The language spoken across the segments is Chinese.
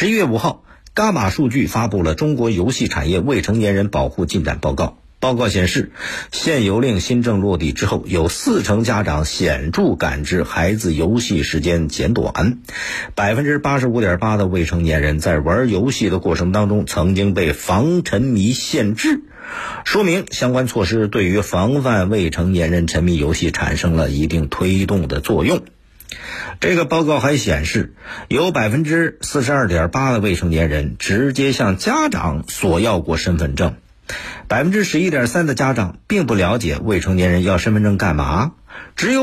十一月五号，伽马数据发布了《中国游戏产业未成年人保护进展报告》。报告显示，限游令新政落地之后，有四成家长显著感知孩子游戏时间减短，百分之八十五点八的未成年人在玩游戏的过程当中曾经被防沉迷限制，说明相关措施对于防范未成年人沉迷游戏产生了一定推动的作用。这个报告还显示，有百分之四十二点八的未成年人直接向家长索要过身份证。百分之十一点三的家长并不了解未成年人要身份证干嘛，只有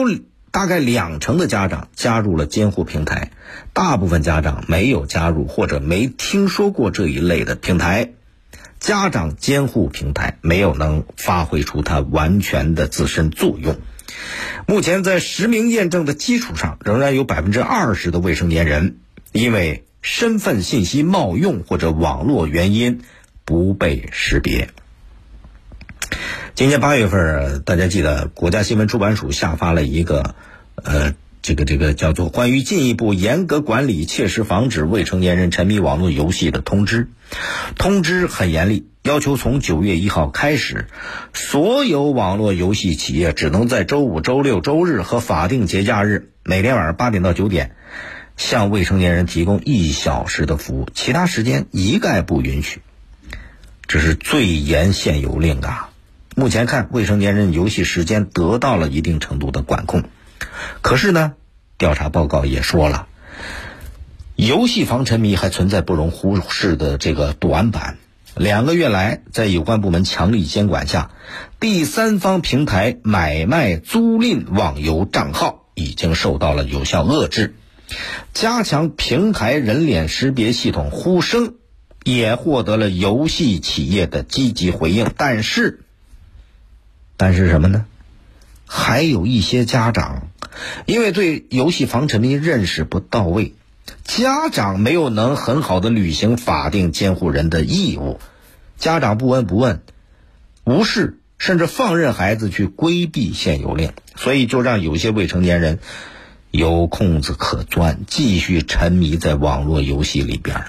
大概两成的家长加入了监护平台，大部分家长没有加入或者没听说过这一类的平台，家长监护平台没有能发挥出它完全的自身作用。目前在实名验证的基础上，仍然有百分之二十的未成年人因为身份信息冒用或者网络原因不被识别。今年八月份，大家记得国家新闻出版署下发了一个，呃，这个这个叫做《关于进一步严格管理、切实防止未成年人沉迷网络游戏的通知》。通知很严厉，要求从九月一号开始，所有网络游戏企业只能在周五、周六、周日和法定节假日每天晚上八点到九点，向未成年人提供一小时的服务，其他时间一概不允许。这是最严限游令啊！目前看，未成年人游戏时间得到了一定程度的管控，可是呢，调查报告也说了，游戏防沉迷还存在不容忽视的这个短板。两个月来，在有关部门强力监管下，第三方平台买卖租赁网游账号已经受到了有效遏制。加强平台人脸识别系统呼声也获得了游戏企业的积极回应，但是。但是什么呢？还有一些家长，因为对游戏防沉迷认识不到位，家长没有能很好的履行法定监护人的义务，家长不闻不问，无视甚至放任孩子去规避限游令，所以就让有些未成年人有空子可钻，继续沉迷在网络游戏里边。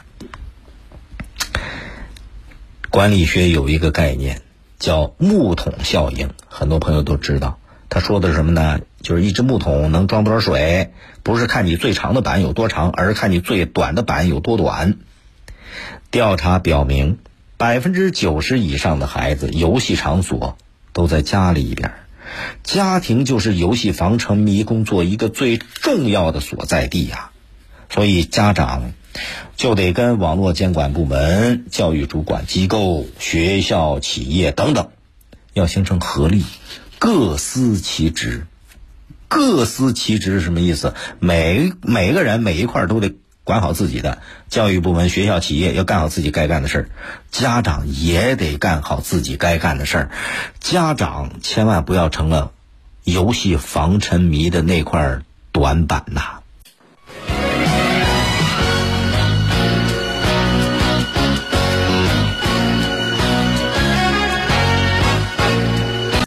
管理学有一个概念。叫木桶效应，很多朋友都知道。他说的是什么呢？就是一只木桶能装多少水，不是看你最长的板有多长，而是看你最短的板有多短。调查表明，百分之九十以上的孩子游戏场所都在家里边，家庭就是游戏防沉迷工作一个最重要的所在地呀。所以家长。就得跟网络监管部门、教育主管机构、学校、企业等等，要形成合力，各司其职。各司其职是什么意思？每每个人每一块都得管好自己的。教育部门、学校、企业要干好自己该干的事儿，家长也得干好自己该干的事儿。家长千万不要成了游戏防沉迷的那块短板呐。